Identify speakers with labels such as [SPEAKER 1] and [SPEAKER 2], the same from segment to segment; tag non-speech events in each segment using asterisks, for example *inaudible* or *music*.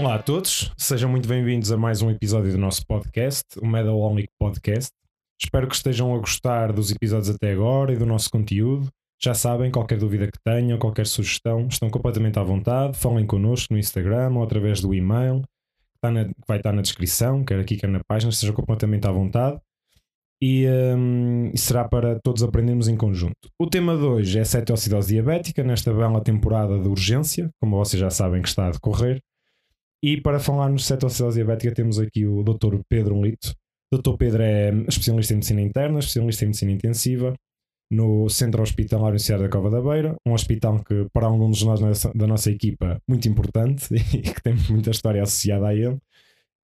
[SPEAKER 1] Olá a todos, sejam muito bem-vindos a mais um episódio do nosso podcast, o Medalonic Podcast. Espero que estejam a gostar dos episódios até agora e do nosso conteúdo. Já sabem, qualquer dúvida que tenham, qualquer sugestão, estão completamente à vontade. Falem connosco no Instagram ou através do e-mail, que, que vai estar na descrição, quer aqui, quer na página, estejam completamente à vontade. E, um, e, será para todos aprendermos em conjunto. O tema de hoje é cetoacidose diabética, nesta bela temporada de urgência, como vocês já sabem que está a decorrer. E para falarmos de cetoacidose diabética temos aqui o Dr. Pedro Lito. O Dr. Pedro é especialista em medicina interna, especialista em medicina intensiva no Centro Hospitalar Universitário da Cova da Beira, um hospital que para alguns de nós da nossa equipa muito importante *laughs* e que tem muita história associada a ele.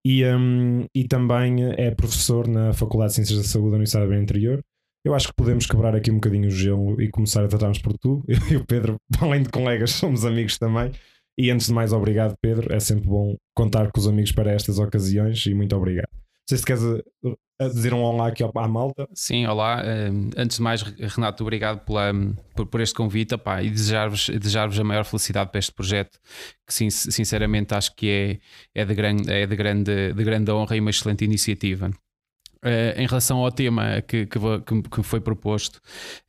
[SPEAKER 1] E, um, e também é professor na Faculdade de Ciências da Saúde da Universidade da Beira Interior. Eu acho que podemos quebrar aqui um bocadinho o gelo e começar a tratarmos por tu. *laughs* Eu e o Pedro, além de colegas, somos amigos também. E antes de mais, obrigado, Pedro. É sempre bom contar com os amigos para estas ocasiões e muito obrigado. Não sei se queres eh, dizer um olá aqui à malta.
[SPEAKER 2] Sim, olá. Eh, antes de mais, Renato, obrigado pela, por, por este convite opá, e desejar-vos desejar a maior felicidade para este projeto, que sinceramente acho que é, é, de, grande, é de, grande, de grande honra e uma excelente iniciativa. Uh, em relação ao tema que, que, que foi proposto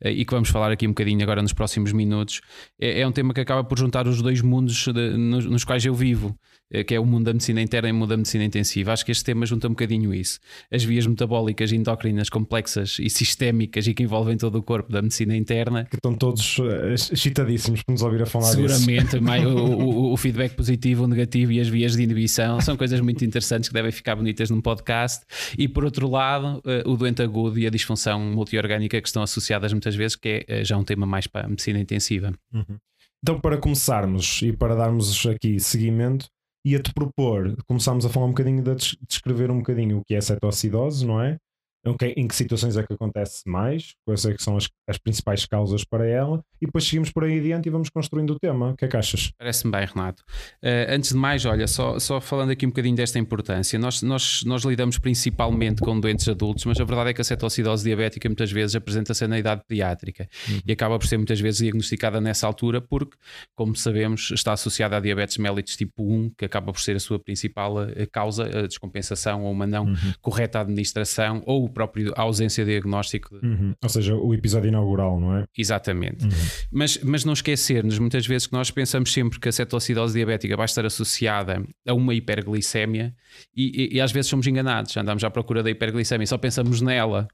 [SPEAKER 2] uh, e que vamos falar aqui um bocadinho agora nos próximos minutos, é, é um tema que acaba por juntar os dois mundos de, nos, nos, quais eu vivo. Eh, que é o mundo da medicina interna e o mundo da medicina intensiva. Acho que este tema junta um bocadinho isso. As vias metabólicas endócrinas complexas e sistémicas e que envolvem todo o corpo da medicina interna.
[SPEAKER 1] Que estão todos eh, excitadíssimos por nos ouvir a falar
[SPEAKER 2] Seguramente, *laughs* mais, o, o, o, feedback positivo, o negativo e as vias de inibição são coisas muito interessantes que devem ficar bonitas num podcast. E por outro lado, eh, o doente agudo e a disfunção multiorgânica que estão associadas muitas vezes, que é já um tema mais para a medicina intensiva.
[SPEAKER 1] Uhum. Então, para começarmos e para darmos aqui seguimento, ia-te propor, começámos a falar um bocadinho de descrever um bocadinho o que é cetoacidose, não é? Em que situações é que acontece mais, quais é são as, as, principais causas para ela, e depois seguimos por aí adiante e vamos construindo o tema. O que é que achas?
[SPEAKER 2] Parece-me bem, Renato. Uh, antes de mais, olha, só, só falando aqui um bocadinho desta importância, nós, nós, nós lidamos principalmente com doentes adultos, mas a verdade é que a cetoacidose diabética muitas vezes apresenta-se na idade pediátrica uhum. e acaba por ser muitas vezes diagnosticada nessa altura, porque, como sabemos, está associada a diabetes mellitus tipo 1, que acaba por ser a sua principal eh, causa, a descompensação ou uma não uhum. correta administração ou o próprio ausência de diagnóstico.
[SPEAKER 1] Uhum. Ou seja, o episódio inaugural, não é?
[SPEAKER 2] Exatamente. Uhum. Mas, mas não esquecermos, muitas vezes que nós pensamos sempre que a cetoacidose diabética vai estar associada a uma hiperglicemia e, e, e às vezes somos enganados, andamos à procura da hiperglicemia e só pensamos nela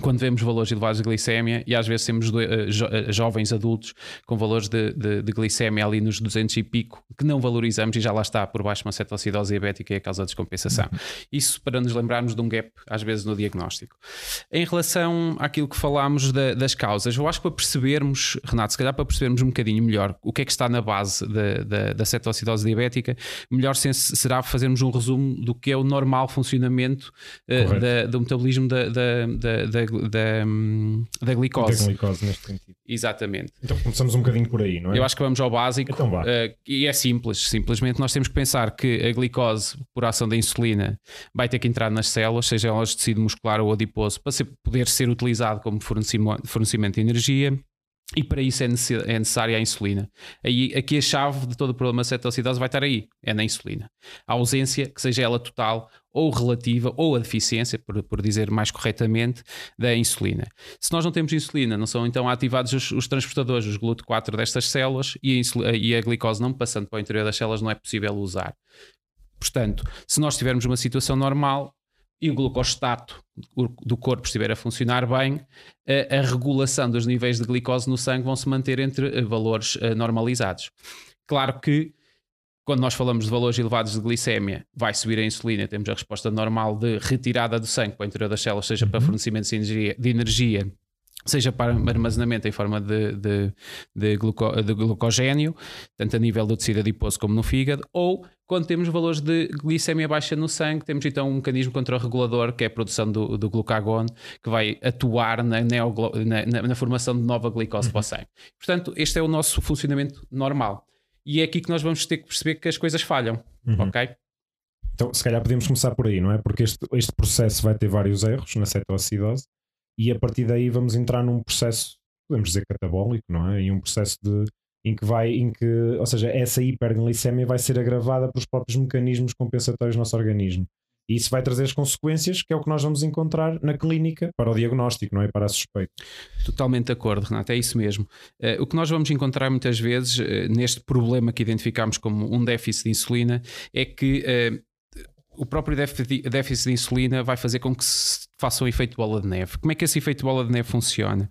[SPEAKER 2] quando vemos valores elevados de glicémia e às vezes temos uh, jo uh, jovens adultos com valores de, de, de, glicémia ali nos 200 e pico que não valorizamos e já lá está por baixo uma cetoacidose diabética e a causa de descompensação. Isso para nos lembrarmos de um gap às vezes no diagnóstico. Em relação àquilo que falámos da, das causas, eu acho que para percebermos, Renato, se calhar para percebermos um bocadinho melhor o que é que está na base da, da, da cetoacidose diabética, melhor será fazermos um resumo do que é o normal funcionamento uh, do metabolismo da, da da, da glicose.
[SPEAKER 1] Da glicose, neste sentido.
[SPEAKER 2] Exatamente.
[SPEAKER 1] Então começamos um bocadinho por aí, não é?
[SPEAKER 2] Eu acho que vamos ao básico.
[SPEAKER 1] Então vá. Uh,
[SPEAKER 2] e é simples. Simplesmente nós temos que pensar que a glicose, por ação da insulina, vai ter que entrar nas células, seja elas de tecido muscular ou adiposo, para ser, poder ser utilizado como fornecimento de energia e para isso é, é necessária a insulina. Aí, aqui a chave de todo o problema de cetoacidose vai estar aí, é na insulina. A ausência, que seja ela total ou relativa, ou a deficiência, por, por dizer mais corretamente, da insulina. Se nós não temos insulina, não são então ativados os, os transportadores, os GLUT4 destas células, e a, e a glicose não passando para o interior das células não é possível usar. Portanto, se nós tivermos uma situação normal, e o glucostato do corpo estiver a funcionar bem, a, a, regulação dos níveis de glicose no sangue vão se manter entre eh, valores uh, normalizados. Claro que quando nós falamos de valores elevados de glicémia, vai subir a insulina, temos a resposta normal de retirada do sangue para o interior das células, seja para uhum. fornecimento de energia, de energia seja para armazenamento em forma de, de, de, gluco, de, glucogênio, tanto a nível do tecido adiposo como no fígado, ou quando temos valores de glicemia baixa no sangue, temos então um mecanismo contra-regulador, que é a produção do, do glucagon, que vai atuar na, na, na, na formação de nova glicose para o sangue. Portanto, este é o nosso funcionamento normal. E é aqui que nós vamos ter que perceber que as coisas falham, uhum. ok?
[SPEAKER 1] Então, se calhar podemos começar por aí, não é? Porque este, este processo vai ter vários erros na cetoacidose e a partir daí vamos entrar num processo, podemos dizer catabólico, não é? E um processo de em que vai, em que, ou seja, essa hiperglicemia vai ser agravada pelos próprios mecanismos compensatórios do nosso organismo. E isso vai trazer as consequências, que é o que nós vamos encontrar na clínica para o diagnóstico, não é? Para a suspeita.
[SPEAKER 2] Totalmente de acordo, Renato, é isso mesmo. Uh, o que nós vamos encontrar muitas vezes uh, neste problema que identificamos como um déficit de insulina é que uh, o próprio déficit de insulina vai fazer com que se faça um efeito bola de neve. Como é que esse efeito bola de neve funciona?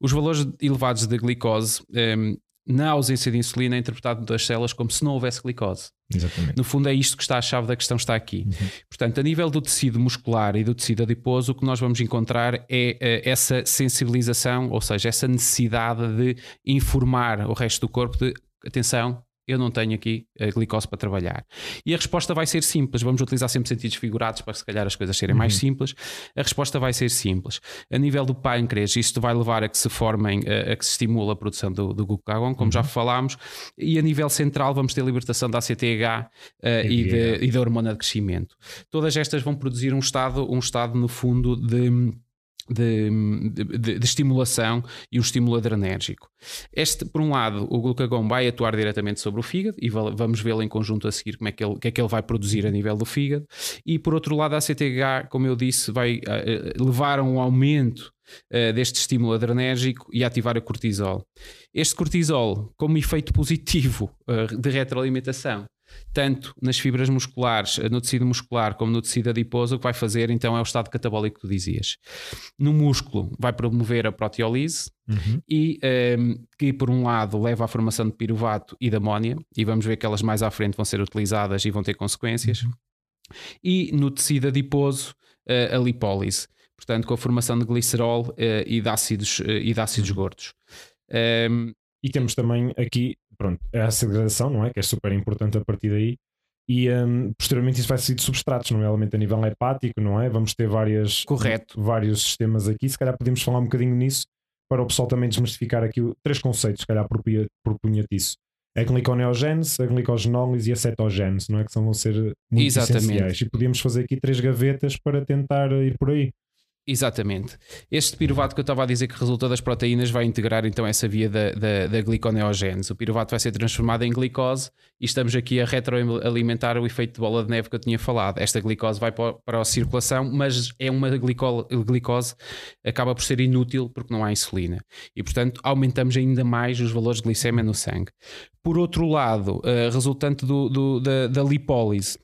[SPEAKER 2] Os valores elevados de glicose um, na ausência de insulina, é interpretado das células como se não houvesse glicose.
[SPEAKER 1] Exatamente.
[SPEAKER 2] No fundo, é isto que está a chave da questão, está aqui. Uhum. Portanto, a nível do tecido muscular e do tecido adiposo, o que nós vamos encontrar é, é essa sensibilização, ou seja, essa necessidade de informar o resto do corpo de atenção, eu não tenho aqui a glicose para trabalhar. E a resposta vai ser simples. Vamos utilizar sempre sentidos figurados para se calhar as coisas serem uhum. mais simples. A resposta vai ser simples. A nível do pâncreas, isto vai levar a que se formem, a, a que se estimule a produção do, do glucagon, como uhum. já falámos. E a nível central, vamos ter a libertação da ACTH uh, e, de, e da hormona de crescimento. Todas estas vão produzir um estado, um estado no fundo de de, de, de, estimulação e um estímulo adrenérgico. Este, por um lado, o glucagon vai atuar diretamente sobre o fígado e vamos vê-lo em conjunto a seguir como é que ele, que é que ele vai produzir a nível do fígado. E por outro lado, a CTH, como eu disse, vai uh, levar a um aumento uh, deste estímulo adrenérgico e ativar a cortisol. Este cortisol, como efeito positivo uh, de retroalimentação, tanto nas fibras musculares, no tecido muscular, como no tecido adiposo, o que vai fazer então é o estado catabólico que tu dizias. No músculo, vai promover a proteolise uhum. e um, ehm, que, por um lado, leva à formação de piruvato e de amónia, e vamos ver que elas mais à frente vão ser utilizadas e vão ter consequências. Uhum. E no tecido adiposo, uh, a lipólise, portanto, com a formação de glicerol uh, e de ácidos, uh, e de ácidos uhum. gordos. Um,
[SPEAKER 1] ehm, e temos também aqui pronto, é a segregação, não é? Que é super importante a partir daí. E um, posteriormente isso vai ser de substratos, nomeadamente a nível hepático, não é? Vamos ter várias,
[SPEAKER 2] Correto.
[SPEAKER 1] vários sistemas aqui. Se calhar podemos falar um bocadinho nisso para o pessoal também desmistificar aqui três conceitos, se calhar propunha-te isso. A gliconeogênese, a glicogenólise e a cetogênese, não é? Que são, vão ser muito Exatamente. essenciais. E podíamos fazer aqui três gavetas para tentar ir por aí.
[SPEAKER 2] Exatamente. Este piruvato que eu estava a dizer que resulta das proteínas vai integrar então essa via da, da, da gliconeogênese. O piruvato vai ser transformado em glicose e estamos aqui a retroalimentar o efeito de bola de neve que eu tinha falado. Esta glicose vai para a circulação, mas é uma glicose acaba por ser inútil porque não há insulina. E portanto aumentamos ainda mais os valores de glicemia no sangue. Por outro lado, uh, resultante do, do, da, da lipólise,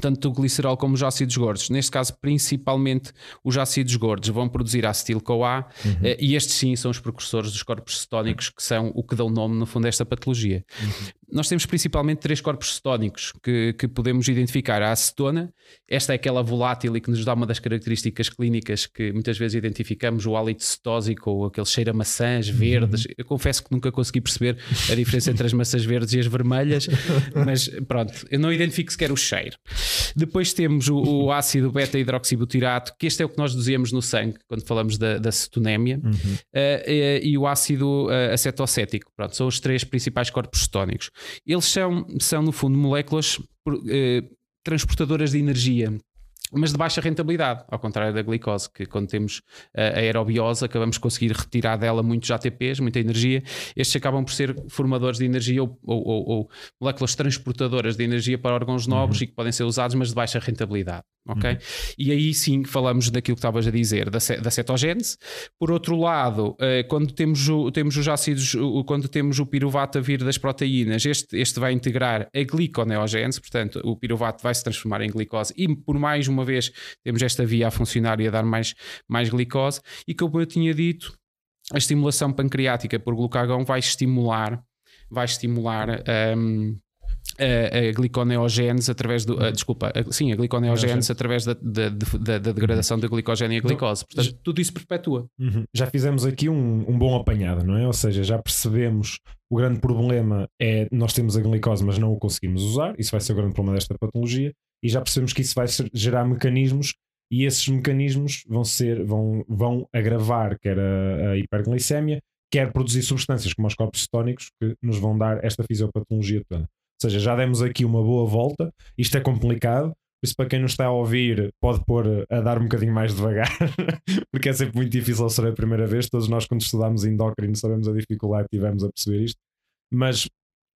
[SPEAKER 2] tanto o glicerol como os ácidos gordos. Neste caso, principalmente os ácidos gordos vão produzir acetil-CoA uhum. Eh, e estes sim são os precursores dos corpos cetónicos que são o que dão nome, no fundo, a esta patologia. Uhum. Nós temos principalmente três corpos cetónicos que, que podemos identificar. A acetona, esta é aquela volátil e que nos dá uma das características clínicas que muitas vezes identificamos, o hálito cetósico ou aquele cheiro a maçãs verdes. Uhum. Eu confesso que nunca consegui perceber a diferença entre as maçãs verdes e as vermelhas, *laughs* mas pronto, eu não identifico sequer o cheiro. Depois temos o, o ácido beta-hidroxibutirato, que este é o que nós dizemos no sangue quando falamos da, da cetonémia, uhum. uh, uh, e o ácido uh, acetocético. Pronto, são os três principais corpos cetónicos. Eles são, são no fundo, moléculas transportadoras de energia mas de baixa rentabilidade, ao contrário da glicose, que quando temos a aerobiose acabamos de conseguir retirar dela muitos ATPs, muita energia. Estes acabam por ser formadores de energia ou, ou, ou, ou moléculas transportadoras de energia para órgãos nobres uhum. e que podem ser usados, mas de baixa rentabilidade. Ok? Uhum. E aí sim falamos daquilo que estavas a dizer, da, da cetogênese. Por outro lado, eh, quando temos, o, temos os ácidos, quando temos o piruvato a vir das proteínas, este, este vai integrar a gliconeogênese, portanto, o piruvato vai se transformar em glicose e por mais uma vez temos esta via a funcionar e a dar mais, mais glicose. E como eu tinha dito, a estimulação pancreática por glucagon vai estimular, vai estimular. Um, a, a gliconeogênese através do. A, desculpa, a, sim, a gliconeogênese através da, da, da, da degradação da glicogênio e a glicose. Portanto, tudo isso perpetua.
[SPEAKER 1] Uhum. Já fizemos aqui um, um bom apanhado, não é? Ou seja, já percebemos o grande problema é nós temos a glicose, mas não o conseguimos usar. Isso vai ser o grande problema desta patologia. E já percebemos que isso vai gerar mecanismos e esses mecanismos vão ser vão, vão agravar quer a, a hiperglicemia, quer produzir substâncias como os corpos cetónicos que nos vão dar esta fisiopatologia toda. Ou seja, já demos aqui uma boa volta. Isto é complicado. Por isso, para quem nos está a ouvir, pode pôr a dar um bocadinho mais devagar, *laughs* porque é sempre muito difícil ser a primeira vez. Todos nós, quando estudamos endócrino, sabemos a dificuldade que tivemos a perceber isto. Mas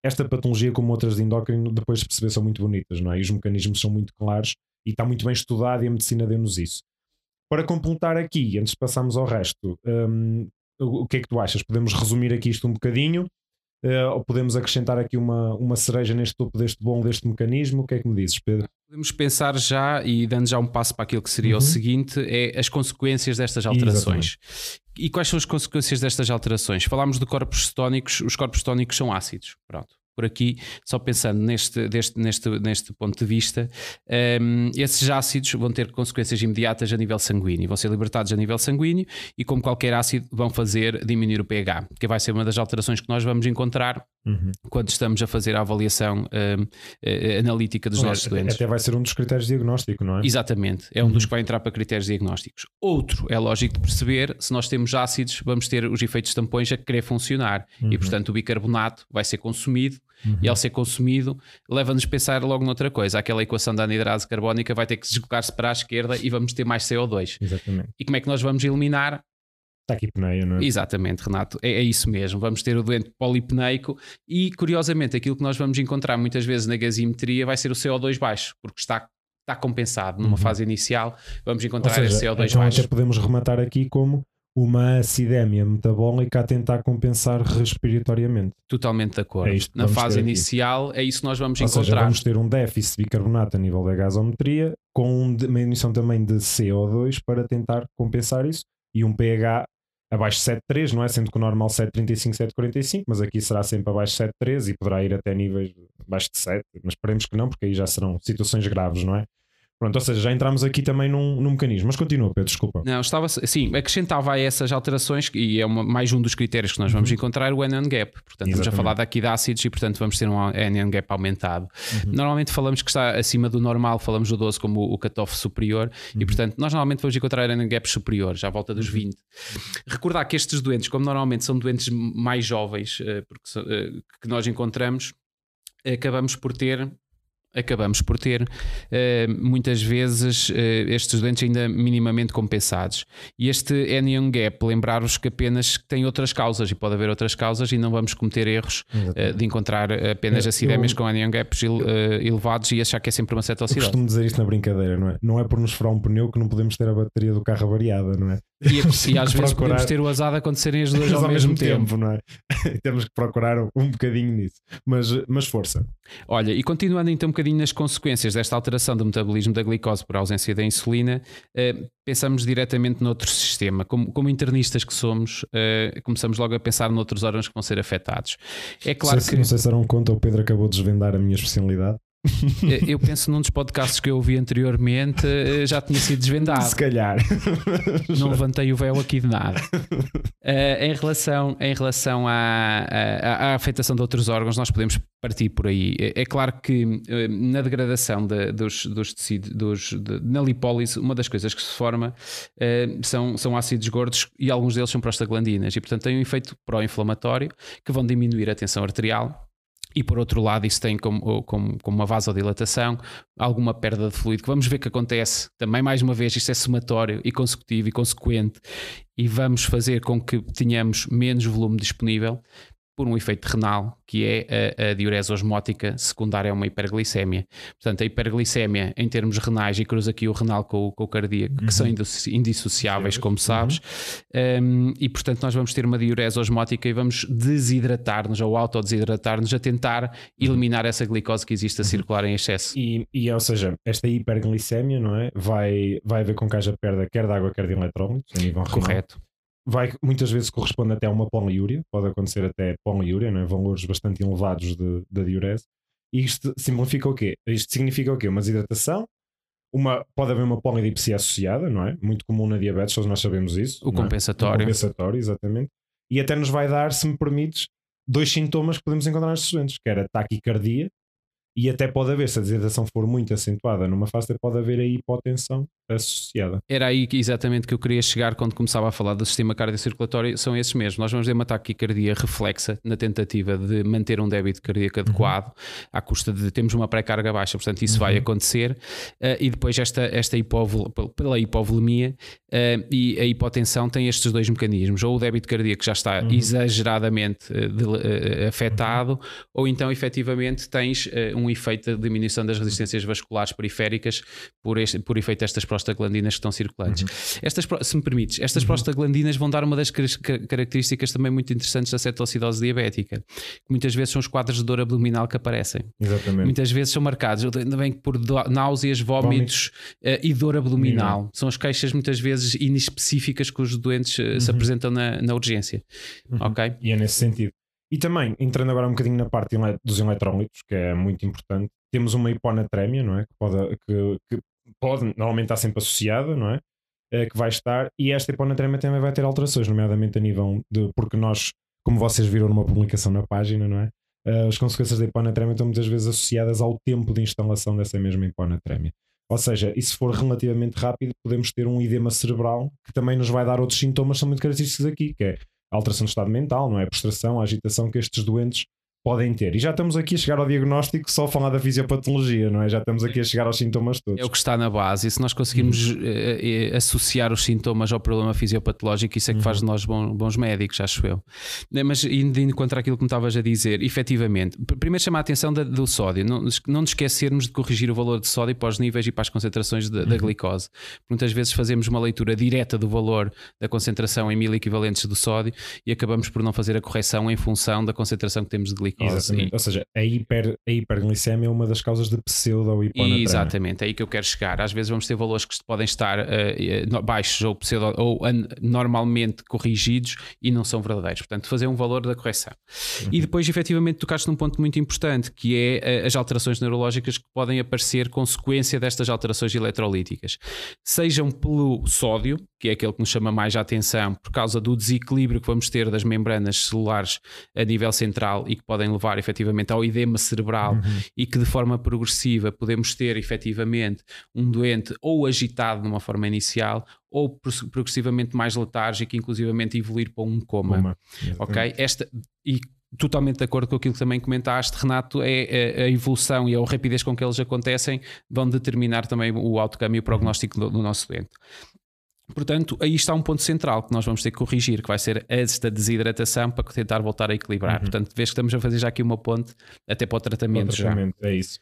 [SPEAKER 1] esta patologia, como outras de endócrino, depois de perceber, são muito bonitas, não é? E os mecanismos são muito claros e está muito bem estudado e a medicina deu-nos isso. Para completar aqui, antes de passarmos ao resto, um, o que é que tu achas? Podemos resumir aqui isto um bocadinho? Uh, ou podemos acrescentar aqui uma, uma cereja neste topo deste bom, deste mecanismo? O que é que me dizes, Pedro?
[SPEAKER 2] Podemos pensar já, e dando já um passo para aquilo que seria uhum. o seguinte, é as consequências destas alterações. Exatamente. E quais são as consequências destas alterações? Falámos de corpos cetónicos, os corpos cetónicos são ácidos, pronto por aqui, só pensando neste, deste, neste, neste ponto de vista, um, esses ácidos vão ter consequências imediatas a nível sanguíneo, vão ser libertados a nível sanguíneo e, como qualquer ácido, vão fazer diminuir o pH, que vai ser uma das alterações que nós vamos encontrar Uhum. quando estamos a fazer a avaliação uh, uh, analítica dos nossos doentes.
[SPEAKER 1] Até vai ser um dos critérios de diagnóstico, não é?
[SPEAKER 2] Exatamente, é um uhum. dos que vai entrar para critérios diagnósticos. Outro é lógico de perceber se nós temos ácidos, vamos ter os efeitos tampões a querer funcionar uhum. e, portanto, o bicarbonato vai ser consumido e, ao ser consumido, leva-nos a pensar logo noutra coisa. Aquela equação da anidrase carbónica vai ter que deslocar-se para a esquerda e vamos ter mais CO2.
[SPEAKER 1] Exatamente.
[SPEAKER 2] E como é que nós vamos eliminar?
[SPEAKER 1] Taquipneia, não é?
[SPEAKER 2] Exatamente, Renato, é, é, isso mesmo. Vamos ter o doente polipneico e, curiosamente, aquilo que nós vamos encontrar muitas vezes na gasometria vai ser o CO2 baixo, porque está, está compensado numa uhum. fase inicial. Vamos encontrar seja, esse CO2
[SPEAKER 1] então
[SPEAKER 2] baixo.
[SPEAKER 1] Podemos rematar aqui como uma acidemia metabólica a tentar compensar respiratoriamente.
[SPEAKER 2] Totalmente de acordo. É Na fase inicial é isso que nós vamos Ou encontrar.
[SPEAKER 1] Seja, vamos ter um déficit de bicarbonato a nível da gasometria com uma emissão também de CO2 para tentar compensar isso e um pH abaixo de 7,3, não é? Sendo que o normal 7,35, 7,45, mas aqui será sempre abaixo de 7,3 e poderá ir até níveis abaixo de 7, mas esperemos que não, porque aí já serão situações graves, não é? Pronto, ou seja, já entramos aqui também num, num mecanismo. Mas continua, Pedro, desculpa.
[SPEAKER 2] Não, estava sim, acrescentava a essas alterações, e é uma, mais um dos critérios que nós vamos uhum. encontrar, o anion gap. Portanto, Exatamente. estamos a falar daqui de ácidos e, portanto, vamos ter um anion gap aumentado. Uhum. Normalmente falamos que está acima do normal, falamos do 12 como o cutoff superior, uhum. e, portanto, nós normalmente vamos encontrar anion gap superior, já à volta dos 20. Uhum. Recordar que estes doentes, como normalmente são doentes mais jovens, eh, porque, eh, que nós encontramos, acabamos por ter acabamos por ter uh, muitas vezes uh, estes doentes ainda minimamente compensados. E este anion gap, lembrar-vos que apenas tem outras causas e pode haver outras causas e não vamos cometer erros uh, de encontrar apenas acidémias com anion gaps elevados e achar que é sempre uma cetoacidose.
[SPEAKER 1] Eu costumo dizer isto na brincadeira, não é? Não é por nos furar um pneu que não podemos ter a bateria do carro variada, não é?
[SPEAKER 2] E, e *laughs* às vezes procurar... podemos ter o azar de acontecerem as duas *laughs* ao, ao, mesmo, tempo. tempo.
[SPEAKER 1] não é? *laughs* Temos que procurar um bocadinho nisso. Mas, mas força.
[SPEAKER 2] Olha, e continuando então um bocadinho nas consequências desta alteração do metabolismo da glicose por ausência da insulina, eh, pensamos diretamente noutro sistema. Como, como internistas que somos, eh, começamos logo a pensar noutros órgãos que vão ser afetados.
[SPEAKER 1] É claro sei, que. Não sei se era um conta, o Pedro acabou de desvendar a minha especialidade.
[SPEAKER 2] Eh, eu penso num dos podcasts que eu ouvi anteriormente eh, já tinha sido desvendado.
[SPEAKER 1] Se calhar. *laughs*
[SPEAKER 2] Não levantei o véu aqui de nada. Uh, em relação, em relação à, à, à, afetação de outros órgãos, nós podemos partir por aí. É, é claro que uh, na degradação de, dos, dos tecidos, dos, de, na lipólise, uma das coisas que se forma uh, são, são ácidos gordos e alguns deles são prostaglandinas e, portanto, têm um efeito pró-inflamatório que vão diminuir a tensão arterial e por outro lado, isso tem como, como, como, uma vasodilatação, alguma perda de fluido, que vamos ver que acontece também, mais uma vez, isto é somatório e consecutivo e consequente, e vamos fazer com que tenhamos menos volume disponível, por um efeito renal, que é a, a, diurese osmótica secundária a uma hiperglicemia. Portanto, a hiperglicemia em termos renais, e cruza aqui o renal com, com o cardíaco, uhum. que são indissociáveis, como sabes, uhum. um, e portanto nós vamos ter uma diurese osmótica e vamos desidratar-nos ou autodesidratar-nos a tentar uhum. eliminar essa glicose que existe a uhum. circular em excesso.
[SPEAKER 1] E, e ou seja, esta hiperglicemia, não é? Vai, vai haver com que haja perda quer de água, quer de eletrólitos a nível renal.
[SPEAKER 2] Correto
[SPEAKER 1] vai muitas vezes corresponde até a uma poliúria, pode acontecer até poliúria, não é? valores bastante elevados de, de diurese. E isto simplifica o quê? Isto significa o quê? Uma desidratação, uma, pode haver uma polidipsia associada, não é? Muito comum na diabetes, todos nós sabemos isso.
[SPEAKER 2] O compensatório.
[SPEAKER 1] É? O compensatório, exatamente. E até nos vai dar, se me permites, dois sintomas que podemos encontrar nestes doentes, que era taquicardia e até pode haver, se a desidratação for muito acentuada numa fase, pode haver a hipotensão associada.
[SPEAKER 2] Era aí que, exatamente que eu queria chegar quando começava a falar do sistema cardiocirculatório, são esses mesmos. Nós vamos ter uma taquicardia reflexa na tentativa de manter um débito cardíaco
[SPEAKER 1] Uhum.
[SPEAKER 2] adequado, à custa de termos uma pré-carga baixa, portanto isso vai
[SPEAKER 1] Uhum.
[SPEAKER 2] acontecer. Uh, e depois esta, esta hipovol, pela hipovolemia uh, e a hipotensão tem estes dois mecanismos, ou o débito cardíaco já está
[SPEAKER 1] Uhum.
[SPEAKER 2] exageradamente uh, de, afetado, ou então efetivamente tens um efeito de diminuição das resistências vasculares periféricas por, este, por efeito destas prostaglandinas que estão circulantes.
[SPEAKER 1] Uhum.
[SPEAKER 2] Estas, se me permites, estas prostaglandinas vão dar uma das car- car- características também muito interessantes da cetoacidose diabética, que muitas vezes são os quadros de dor abdominal que aparecem.
[SPEAKER 1] Exatamente.
[SPEAKER 2] Muitas vezes são marcados, ainda bem que por náuseas, vómitos eh, e dor abdominal. São as queixas muitas vezes inespecíficas que os doentes eh, se
[SPEAKER 1] Uhum.
[SPEAKER 2] apresentam na, na urgência.
[SPEAKER 1] Uhum.
[SPEAKER 2] Ok?
[SPEAKER 1] E é nesse sentido. E também, entrando agora um bocadinho na parte dos eletrólitos, que é muito importante, temos uma hiponatrémia, não é? Que pode, que, que pode normalmente estar sempre associada, não é? Eh, Que vai estar, e esta hiponatrémia também vai ter alterações, nomeadamente a nível de. Porque nós, como vocês viram numa publicação na página, não é? Eh, As consequências da hiponatrémia estão muitas vezes associadas ao tempo de instalação dessa mesma hiponatrémia. Ou seja, e se for relativamente rápido, podemos ter um edema cerebral que também nos vai dar outros sintomas que são muito característicos aqui, que é a alteração do estado mental, não é? A prostração, a agitação que estes doentes podem ter. E já estamos aqui a chegar ao diagnóstico só a falar da fisiopatologia, não é? Já estamos aqui a chegar aos sintomas todos.
[SPEAKER 2] É o que está na base. E se nós conseguirmos eh, eh, associar os sintomas ao problema fisiopatológico, isso é que faz de nós bons, bons médicos, acho eu. Eh, Mas indo indo contra aquilo que me estavas a dizer, efetivamente, pr- primeiro chamar a atenção da- do sódio. Não, não nos esquecermos de corrigir o valor de sódio para os níveis e para as concentrações da, da glicose. Muitas vezes fazemos uma leitura direta do valor da concentração em mil equivalentes do sódio e acabamos por não fazer a correção em função da concentração que temos de glicose.
[SPEAKER 1] Exatamente.
[SPEAKER 2] E-
[SPEAKER 1] Ou seja, a, hiper, a hiperglicemia é uma das causas de pseudo-hiponatremia.
[SPEAKER 2] Exatamente, é aí que eu quero chegar. Às vezes vamos ter valores que podem estar no- baixos ou, pseudo, ou normalmente corrigidos e não são verdadeiros. Portanto, fazer um valor da correção. E depois, efetivamente, tocaste num ponto muito importante que é eh, as alterações neurológicas que podem aparecer consequência destas alterações eletrolíticas. Sejam pelo sódio, que é aquele que nos chama mais a atenção, por causa do desequilíbrio que vamos ter das membranas celulares a nível central e que podem levar efetivamente ao edema cerebral e que de forma progressiva podemos ter efetivamente um doente ou agitado numa forma inicial ou pro- progressivamente mais letárgico, inclusivamente evoluir para um coma.
[SPEAKER 1] Uma.
[SPEAKER 2] Ok? Esta, e totalmente de acordo com aquilo que também comentaste, Renato, é é a evolução e a rapidez com que eles acontecem vão determinar também o outcome e o prognóstico do, do nosso doente. Portanto, aí está um ponto central que nós vamos ter que corrigir, que vai ser esta desidratação para tentar voltar a equilibrar. Portanto, vês que estamos a fazer já aqui uma ponte até para o tratamento. já.
[SPEAKER 1] Tratamento, é isso.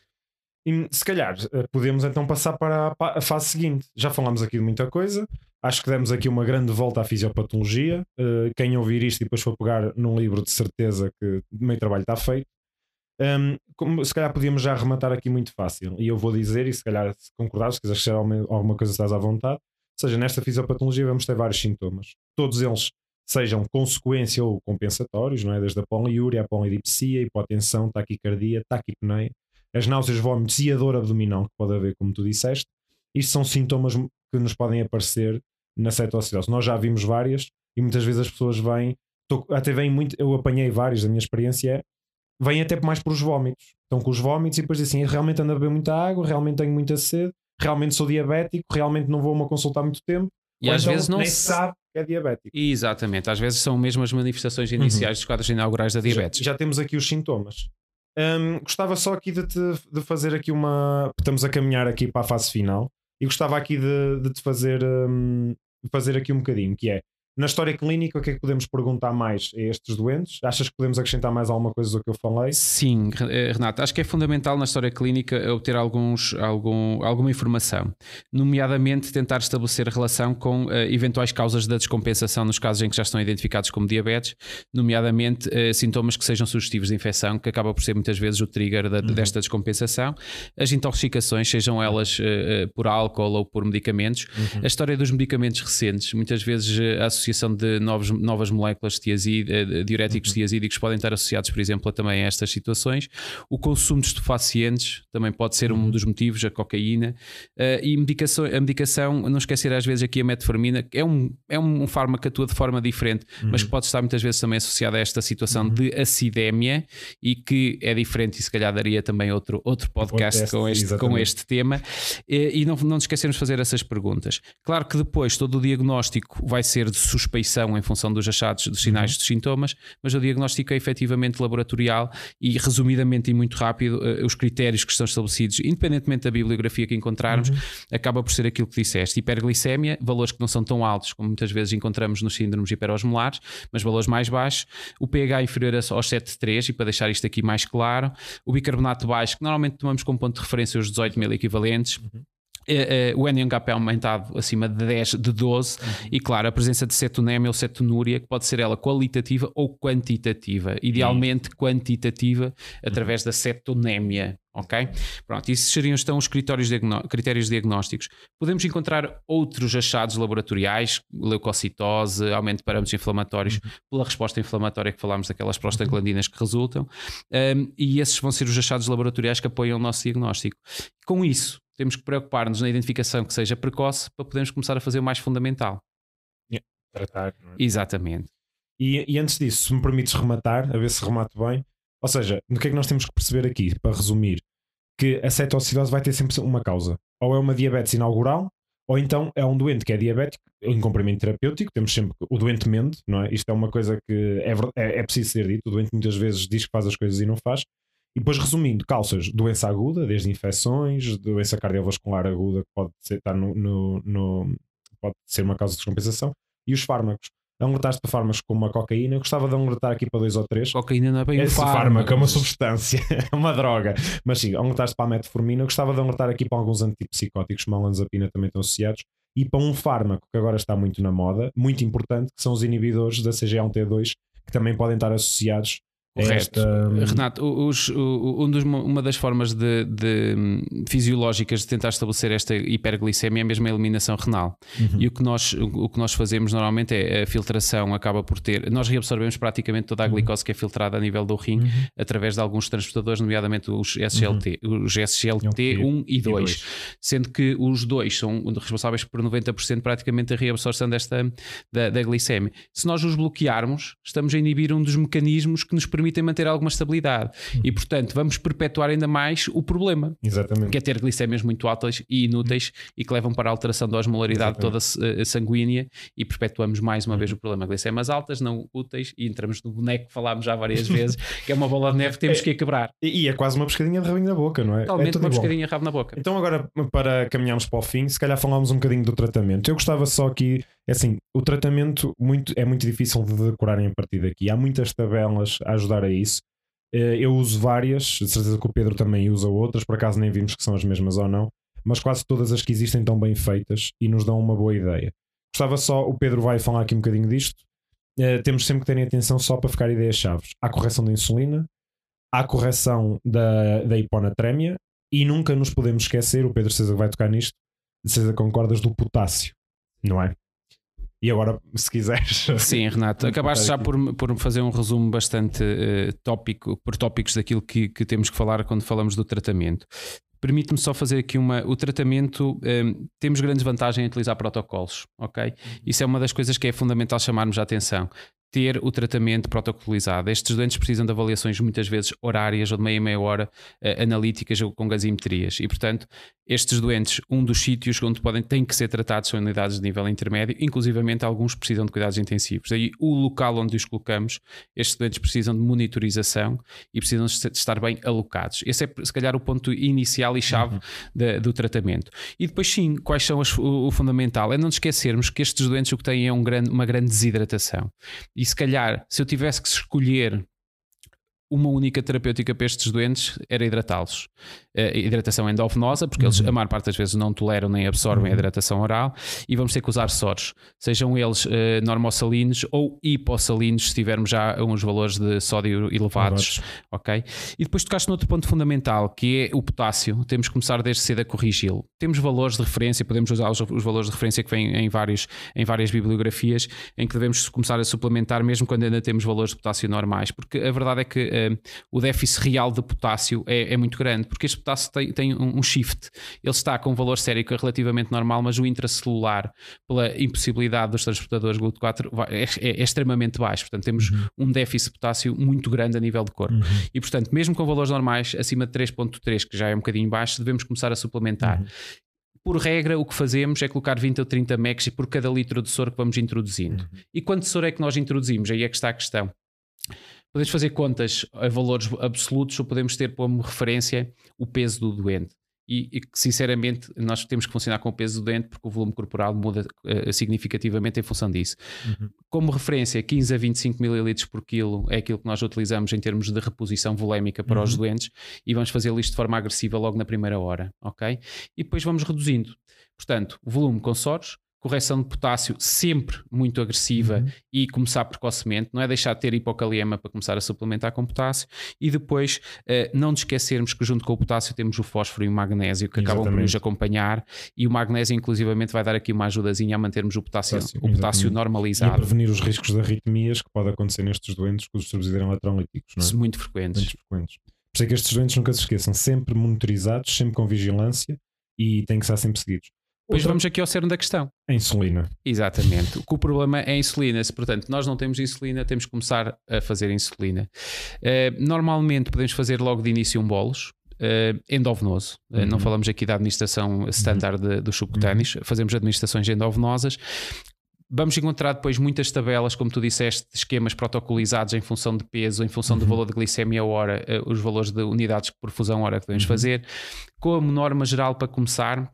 [SPEAKER 1] E se calhar eh, podemos então passar para a fase seguinte. Já falámos aqui de muita coisa. Acho que demos aqui uma grande volta à fisiopatologia. Eh, Quem ouvir isto e depois for pegar num livro, de certeza que o meio trabalho está feito. Um, como- se calhar podíamos já arrematar aqui muito fácil. E eu vou dizer, e se calhar se concordares, se quiseres alguma coisa, estás à vontade. Seja, nesta fisiopatologia vamos ter vários sintomas. Todos eles sejam consequência ou compensatórios, não é? Desde a poliúria, a polidipsia, hipotensão, taquicardia, taquipneia, as náuseas, vómitos e a dor abdominal que pode haver, como tu disseste. Isto são sintomas que nos podem aparecer na cetoacidose. Nós já vimos várias e muitas vezes as pessoas vêm, tô- até vêm muito, eu apanhei vários, da minha experiência é, vêm até mais por os vómitos. Estão com os vómitos e depois dizem assim, realmente ando a beber muita água, realmente tenho muita sede, realmente sou diabético, realmente não vou a uma consulta há muito tempo.
[SPEAKER 2] E às
[SPEAKER 1] então
[SPEAKER 2] vezes não
[SPEAKER 1] nem
[SPEAKER 2] se-
[SPEAKER 1] sabe que é diabético.
[SPEAKER 2] Exatamente, às vezes são mesmo as manifestações iniciais dos quadros inaugurais da diabetes.
[SPEAKER 1] Já, já temos aqui os sintomas. Hum, gostava só aqui de, te, de fazer aqui uma. Estamos a caminhar aqui para a fase final e gostava aqui de, de te fazer, hum, fazer aqui um bocadinho, que é na história clínica, o que é que podemos perguntar mais a estes doentes? Achas que podemos acrescentar mais alguma coisa do que eu falei?
[SPEAKER 2] Sim, eh, Renato, acho que é fundamental na história clínica obter alguns, algum, alguma informação, nomeadamente tentar estabelecer relação com eh, eventuais causas da descompensação nos casos em que já estão identificados como diabetes, nomeadamente eh, sintomas que sejam sugestivos de infecção, que acaba por ser muitas vezes o trigger da- desta descompensação, as intoxicações, sejam elas eh, eh, por álcool ou por medicamentos, a história dos medicamentos recentes, muitas vezes associados associação de novos, novas moléculas eh, diuréticos uhum. tiazídicos podem estar associados, por exemplo, a também a estas situações. O consumo de estupefacientes também pode ser um uhum. dos motivos, a cocaína. Uh, e medicação, a medicação, não esquecer às vezes aqui a metformina, é um, é um fármaco que atua de forma diferente, uhum. mas que pode estar muitas vezes também associado a esta situação uhum. de acidémia e que é diferente e se calhar daria também outro, outro podcast, podcast com, este, com este tema. E, e não, não esquecermos de fazer essas perguntas. Claro que depois todo o diagnóstico vai ser de suspeição em função dos achados, dos sinais, uhum. dos sintomas, mas o diagnóstico é efetivamente laboratorial e resumidamente e muito rápido, eh, os critérios que estão estabelecidos, independentemente da bibliografia que encontrarmos, uhum. acaba por ser aquilo que disseste. Hiperglicemia, valores que não são tão altos como muitas vezes encontramos nos síndromes hiperosmolares, mas valores mais baixos. O pH inferior aos 7,3 e para deixar isto aqui mais claro, o bicarbonato baixo, que normalmente tomamos como ponto de referência os 18 mil equivalentes. Uhum é, é, o NHP é aumentado acima de 10, de 12, uhum. e claro, a presença de cetonémia ou cetonúria, que pode ser ela qualitativa ou quantitativa, idealmente uhum. quantitativa através da cetonémia. Ok? Pronto, isso seriam então os critérios, critérios diagnósticos. Podemos encontrar outros achados laboratoriais, leucocitose, aumento de parâmetros inflamatórios, uhum. pela resposta inflamatória que falámos daquelas prostaglandinas que resultam, um, e esses vão ser os achados laboratoriais que apoiam o nosso diagnóstico. Com isso, temos que preocupar-nos na identificação que seja precoce para podermos começar a fazer o mais fundamental.
[SPEAKER 1] Yeah, tratar.
[SPEAKER 2] É? Exatamente.
[SPEAKER 1] E, e, antes disso, se me permites rematar, a ver se remato bem. Ou seja, no que é que nós temos que perceber aqui, para resumir? Que a cetoacidose vai ter sempre uma causa. Ou é uma diabetes inaugural, ou então é um doente que é diabético, em comprimento terapêutico, temos sempre o doente mente, não é? Isto é uma coisa que é, é, é preciso ser dito. O doente muitas vezes diz que faz as coisas e não faz. E depois, resumindo, calças, doença aguda, desde infecções, doença cardiovascular aguda, que pode ser, estar no, no, no, pode ser uma causa de descompensação, e os fármacos. Alertaste para fármacos como a cocaína. Eu gostava de alertar aqui para dois ou três.
[SPEAKER 2] Cocaína não é bem
[SPEAKER 1] Esse um fármaco. fármaco é uma substância, *laughs* é uma droga. Mas sim, alertaste para a metformina. Eu gostava de alertar aqui para alguns antipsicóticos, como a também estão associados. E para um fármaco que agora está muito na moda, muito importante, que são os inibidores da CGA1T2, que também podem estar associados
[SPEAKER 2] Correto. Esta... Renato, os, um dos, uma das formas de, de, fisiológicas de tentar estabelecer esta hiperglicemia é mesmo a eliminação renal. Uhum. E o que, nós, o que nós fazemos normalmente é a filtração acaba por ter. Nós reabsorvemos praticamente toda a uhum. glicose que é filtrada a nível do rim uhum. através de alguns transportadores, nomeadamente os SGLT, uhum. os SGLT 1 e 2, sendo que os dois são responsáveis por 90% praticamente da reabsorção desta da, da glicemia. Se nós os bloquearmos, estamos a inibir um dos mecanismos que nos permite permitem manter alguma estabilidade. Uhum. E, portanto, vamos perpetuar ainda mais o problema.
[SPEAKER 1] Exatamente.
[SPEAKER 2] Que é ter glicémias muito altas e inúteis uhum. e que levam para a alteração da osmolaridade Exatamente. toda sanguínea e perpetuamos mais uma uhum. vez o problema. Glicémias altas, não úteis, e entramos no boneco que falámos já várias vezes, *laughs* que é uma bola de neve que temos é, que a quebrar.
[SPEAKER 1] E, é quase uma pescadinha de rabinho na boca, não é?
[SPEAKER 2] Totalmente
[SPEAKER 1] é
[SPEAKER 2] uma pescadinha de rabo na boca.
[SPEAKER 1] Então, agora, para caminharmos para o fim, se calhar falámos um bocadinho do tratamento. Eu gostava só aqui é assim, o tratamento muito, é muito difícil de decorarem a partir daqui. Há muitas tabelas ajudar a isso. Eh, eu uso várias, de certeza que o Pedro também usa outras, por acaso nem vimos que são as mesmas ou não, mas quase todas as que existem estão bem feitas e nos dão uma boa ideia. Gostava só, o Pedro vai falar aqui um bocadinho disto. Uh, temos sempre que ter atenção só para ficar ideias-chaves. Há correção da insulina, há correção da, da hiponatrémia e nunca nos podemos esquecer, o Pedro César vai tocar nisto, certeza concordas, do potássio, não é? E agora, se quiseres.
[SPEAKER 2] Sim, Renato, acabaste já por, por fazer um resumo bastante uh, tópico, por tópicos daquilo que, que temos que falar quando falamos do tratamento. Permite-me só fazer aqui uma. O tratamento, um, eh, temos grandes vantagens em utilizar protocolos, ok? Uhum. Isso é uma das coisas que é fundamental chamarmos a atenção ter o tratamento protocolizado. Estes doentes precisam de avaliações muitas vezes horárias ou de meia meia hora uh, analíticas ou com gasimetrias e, portanto, estes doentes, um dos sítios onde podem, têm que ser tratados são unidades de nível intermédio, inclusivamente alguns precisam de cuidados intensivos. Daí o local onde os colocamos, estes doentes precisam de monitorização e precisam de estar bem alocados. Esse é, se calhar, o ponto inicial e chave uhum. de, do tratamento. E depois, sim, quais são as, o, o, fundamental? É não esquecermos que estes doentes o que têm é um grande, uma grande desidratação. E se calhar, se eu tivesse que escolher uma única terapêutica para estes doentes era hidratá-los. Uh, hidratação endovenosa, porque
[SPEAKER 1] Uhum.
[SPEAKER 2] eles a maior parte das vezes não toleram nem absorvem a
[SPEAKER 1] Uhum.
[SPEAKER 2] hidratação oral, e vamos ter que usar soros, sejam eles uh, normossalinos ou hipossalinos, se tivermos já uns valores de sódio elevados. Ok? E depois tocaste noutro ponto fundamental, que é o potássio. Temos que começar desde cedo a corrigi-lo. Temos valores de referência, podemos usar os, os valores de referência que vêm em, vários, em várias bibliografias, em que devemos começar a suplementar, mesmo quando ainda temos valores de potássio normais, porque a verdade é que eh, o déficit real de potássio é, é muito grande, porque este potássio tem, tem um, um shift. Ele está com um valor sérico relativamente normal, mas o intracelular, pela impossibilidade dos transportadores GLUT4, vai- é, é- é extremamente baixo. Portanto, temos um déficit de potássio muito grande a nível de corpo.
[SPEAKER 1] Uhum.
[SPEAKER 2] E portanto, mesmo com valores normais acima de 3.3, que já é um bocadinho baixo, devemos começar a suplementar.
[SPEAKER 1] Uhum.
[SPEAKER 2] Por regra, o que fazemos é colocar 20 ou 30 megs por cada litro de soro que vamos introduzindo.
[SPEAKER 1] Uhum.
[SPEAKER 2] E quanto soro é que nós introduzimos? Aí é que está a questão. Podemos fazer contas a valores absolutos ou podemos ter como referência o peso do doente. E, e que, sinceramente, nós temos que funcionar com o peso do doente porque o volume corporal muda eh, significativamente em função disso.
[SPEAKER 1] Uhum.
[SPEAKER 2] Como referência, 15 a 25 ml por quilo é aquilo que nós utilizamos em termos de reposição volémica para os
[SPEAKER 1] Uhum.
[SPEAKER 2] doentes e vamos fazer isto de forma agressiva logo na primeira hora, ok? E depois vamos reduzindo. Portanto, volume com soros, correção de potássio sempre muito agressiva
[SPEAKER 1] Uhum.
[SPEAKER 2] e começar precocemente, não é deixar de ter hipocaliema para começar a suplementar com potássio e depois eh, não nos esquecermos que junto com o potássio temos o fósforo e o magnésio que acabam por nos
[SPEAKER 1] Exatamente.
[SPEAKER 2] acompanhar e o magnésio inclusivamente vai dar aqui uma ajudazinha a mantermos o potássio,
[SPEAKER 1] Potássio,
[SPEAKER 2] o potássio
[SPEAKER 1] exatamente. E a
[SPEAKER 2] normalizado.
[SPEAKER 1] prevenir os riscos de arritmias que pode acontecer nestes doentes com os distúrbios hidroeletrolíticos, não é?
[SPEAKER 2] muito frequentes.
[SPEAKER 1] Muito frequentes. Por isso é que estes doentes nunca se esqueçam, sempre monitorizados, sempre com vigilância e têm que estar sempre seguidos.
[SPEAKER 2] Depois
[SPEAKER 1] Outra-
[SPEAKER 2] vamos aqui ao cerne da questão.
[SPEAKER 1] A insulina.
[SPEAKER 2] Exatamente. O problema é a insulina. Se, portanto, nós não temos insulina, temos que começar a fazer insulina. Eh, normalmente podemos fazer logo de início um bolos. eh, endovenoso, Eh, não
[SPEAKER 1] Uhum.
[SPEAKER 2] falamos aqui da administração standard de- dos subcutâneos, fazemos administrações endovenosas. Vamos encontrar depois muitas tabelas, como tu disseste, esquemas protocolizados em função de peso, em função do
[SPEAKER 1] Uhum.
[SPEAKER 2] valor de glicemia hora, os valores de unidades por fusão hora que devemos
[SPEAKER 1] Uhum.
[SPEAKER 2] fazer. Como norma geral para começar,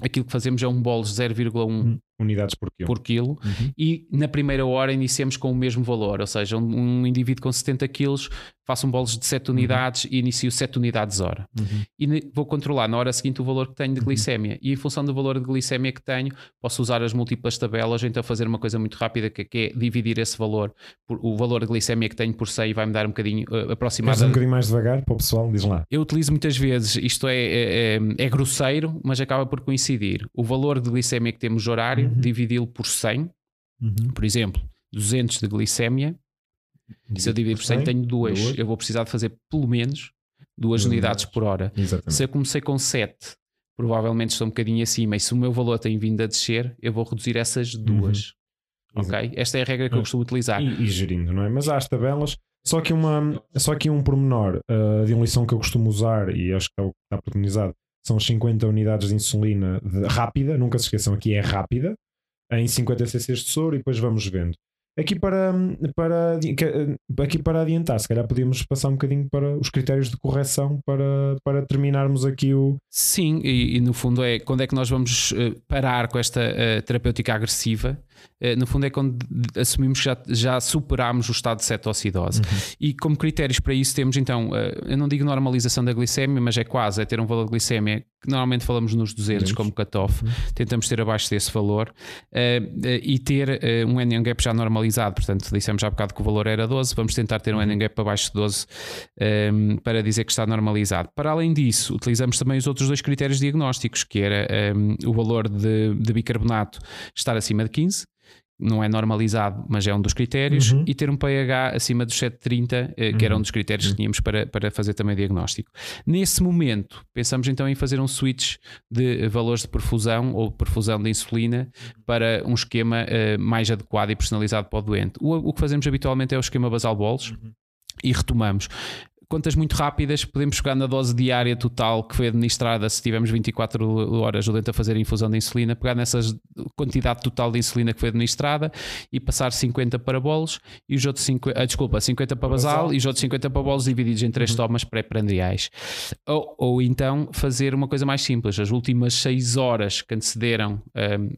[SPEAKER 2] aquilo que fazemos é um bolos de 0,1
[SPEAKER 1] Unidades por quilo.
[SPEAKER 2] por quilo
[SPEAKER 1] Uhum.
[SPEAKER 2] e na primeira hora iniciamos com o mesmo valor, ou seja, um, um indivíduo com 70 quilos faço um bolos de 7 unidades e inicio 7 unidades hora.
[SPEAKER 1] Uhum.
[SPEAKER 2] E vou controlar na hora seguinte o valor que tenho de glicémia. E em função do valor de glicémia que tenho, posso usar as múltiplas tabelas ou então fazer uma coisa muito rápida que, que é dividir esse valor, por, o valor de glicémia que tenho por 100 vai-me dar um bocadinho uh,
[SPEAKER 1] Queres um
[SPEAKER 2] aproximado.
[SPEAKER 1] bocadinho mais devagar para o pessoal? Diz lá.
[SPEAKER 2] Eu utilizo muitas vezes, isto é, é, é- é grosseiro, mas acaba por coincidir. O valor de glicémia que temos horário,
[SPEAKER 1] Uhum.
[SPEAKER 2] dividi-lo por 100, por exemplo, 200 de glicémia, se eu dividir por 100 tenho duas.
[SPEAKER 1] duas.
[SPEAKER 2] Eu vou precisar de fazer pelo menos duas
[SPEAKER 1] Duas
[SPEAKER 2] unidades por hora.
[SPEAKER 1] Exatamente.
[SPEAKER 2] Se eu comecei com 7, provavelmente estou um bocadinho acima. E se o meu valor tem vindo a descer, eu vou reduzir essas duas. Ok? Esta é a regra que eu costumo utilizar.
[SPEAKER 1] E, e gerindo, não é? Mas há as tabelas. Só que, uma, só que um pormenor uh, de uma lição que eu costumo usar e acho que é o que está preconizado são as 50 unidades de insulina de- rápida. Nunca se esqueçam, aqui é rápida, em 50 cc de soro e depois vamos vendo. Aqui para, para, aqui para adiantar, se calhar podíamos passar um bocadinho para os critérios de correção para, para terminarmos aqui o.
[SPEAKER 2] Sim, e, e no fundo é quando é que nós vamos eh, parar com esta eh, terapêutica agressiva. Eh, no fundo é quando assumimos que já, já superámos o estado de cetoacidose. E como critérios para isso temos então, eh, eu não digo normalização da glicemia, mas é quase, é ter um valor de glicemia que normalmente falamos nos 200
[SPEAKER 1] 200.
[SPEAKER 2] como cutoff, tentamos ter abaixo desse valor eh, e ter um anion gap já normalizado. Portanto, dissemos já há bocado que o valor era 12, vamos tentar ter um anion gap abaixo de 12 eh, para dizer que está normalizado. Para além disso, utilizamos também os outros dois critérios diagnósticos, que era eh, o valor de, de bicarbonato estar acima de 15 não é normalizado, mas é um dos critérios,
[SPEAKER 1] Uhum.
[SPEAKER 2] e ter um pH acima dos 730, eh, que era um dos critérios que tínhamos para, para fazer também diagnóstico. Nesse momento, pensamos então em fazer um switch de valores de perfusão ou perfusão de insulina para um esquema eh, mais adequado e personalizado para o doente. O, o que fazemos habitualmente é o esquema basal bolos e retomamos. Contas muito rápidas, podemos pegar na dose diária total que foi administrada se tivermos 24 horas doente a fazer a infusão de insulina, pegar nessa quantidade total de insulina que foi administrada e passar 50 para bolos e os outros 50, ah, desculpa, 50 para basal,
[SPEAKER 1] Basal.
[SPEAKER 2] e os outros 50 para bolos divididos em três tomas pré-prandiais. Ou, ou então fazer uma coisa mais simples, as últimas 6 horas que antecederam hum,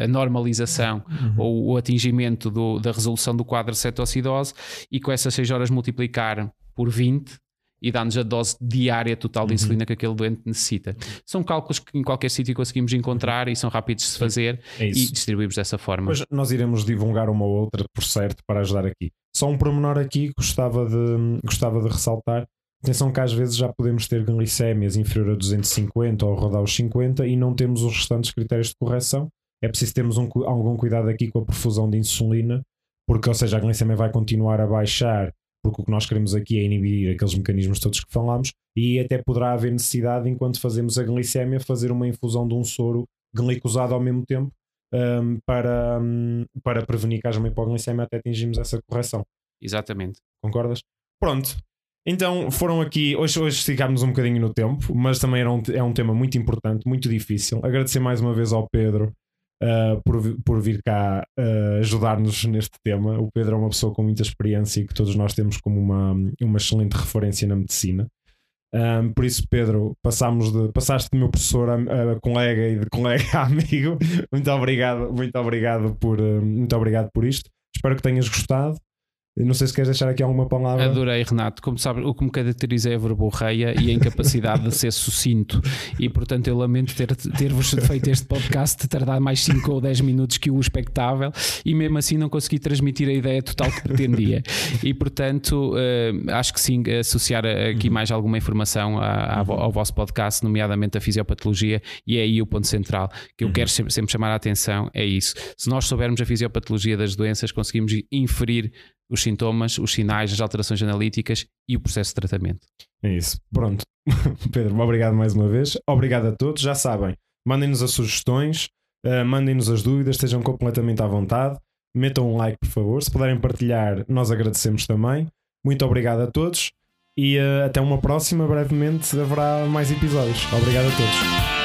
[SPEAKER 2] a, a normalização ou o atingimento do- da resolução do quadro de cetoacidose e com essas 6 horas multiplicar por 20 e dá-nos a dose diária total de
[SPEAKER 1] Uhum.
[SPEAKER 2] insulina que aquele doente necessita. São cálculos que em qualquer sítio conseguimos encontrar e são rápidos de se fazer
[SPEAKER 1] É
[SPEAKER 2] e distribuímos dessa forma.
[SPEAKER 1] Mas nós iremos divulgar uma ou outra, por certo, para ajudar aqui. Só um pormenor aqui que gostava de, gostava de ressaltar. Atenção que às vezes já podemos ter glicémias inferior a 250 ou rodar os 50 e não temos os restantes critérios de correção. É preciso termos um algum cuidado aqui com a perfusão de insulina, porque, ou seja, a glicemia vai continuar a baixar, porque o que nós queremos aqui é inibir aqueles mecanismos todos que falámos, e até poderá haver necessidade, enquanto fazemos a glicémia, fazer uma infusão de um soro glicosado ao mesmo tempo, um, para, um, para prevenir que haja uma hipoglicemia até atingirmos essa correção.
[SPEAKER 2] Exatamente.
[SPEAKER 1] Concordas? Pronto. Então foram aqui. Hoje, hoje esticámos um bocadinho no tempo, mas também era um, é um tema muito importante, muito difícil. Agradecer mais uma vez ao Pedro uh, por, por vir cá uh, ajudar-nos neste tema. O Pedro é uma pessoa com muita experiência e que todos nós temos como uma, uma excelente referência na medicina. Um, por isso, Pedro, passámos de, passaste de meu professor a, a colega e de colega *laughs* a amigo. Muito obrigado, muito obrigado por, uh, muito obrigado por isto. Espero que tenhas gostado. Não sei se queres deixar aqui alguma palavra.
[SPEAKER 2] Adorei, Renato. Como sabes, o que me caracteriza é a verborreia e a incapacidade de ser sucinto. E portanto, eu lamento ter- ter-vos feito este podcast, tardar mais 5 ou 10 minutos que o expectável e mesmo assim não consegui transmitir a ideia total que pretendia. E portanto, eh, acho que sim, associar aqui mais alguma informação ao vosso podcast, nomeadamente a fisiopatologia, e é aí o ponto central que eu quero sempre, sempre chamar a atenção: é isso. Se nós soubermos a fisiopatologia das doenças, conseguimos inferir os sintomas, os sinais, as alterações analíticas e o processo de tratamento.
[SPEAKER 1] É isso. Pronto. *laughs* Pedro, obrigado mais uma vez. Obrigado a todos. Já sabem, mandem-nos as sugestões, eh, mandem-nos as dúvidas, estejam completamente à vontade. Metam um like, por favor. Se puderem partilhar, nós agradecemos também. Muito obrigado a todos e eh, até uma próxima. Brevemente haverá mais episódios. Obrigado a todos.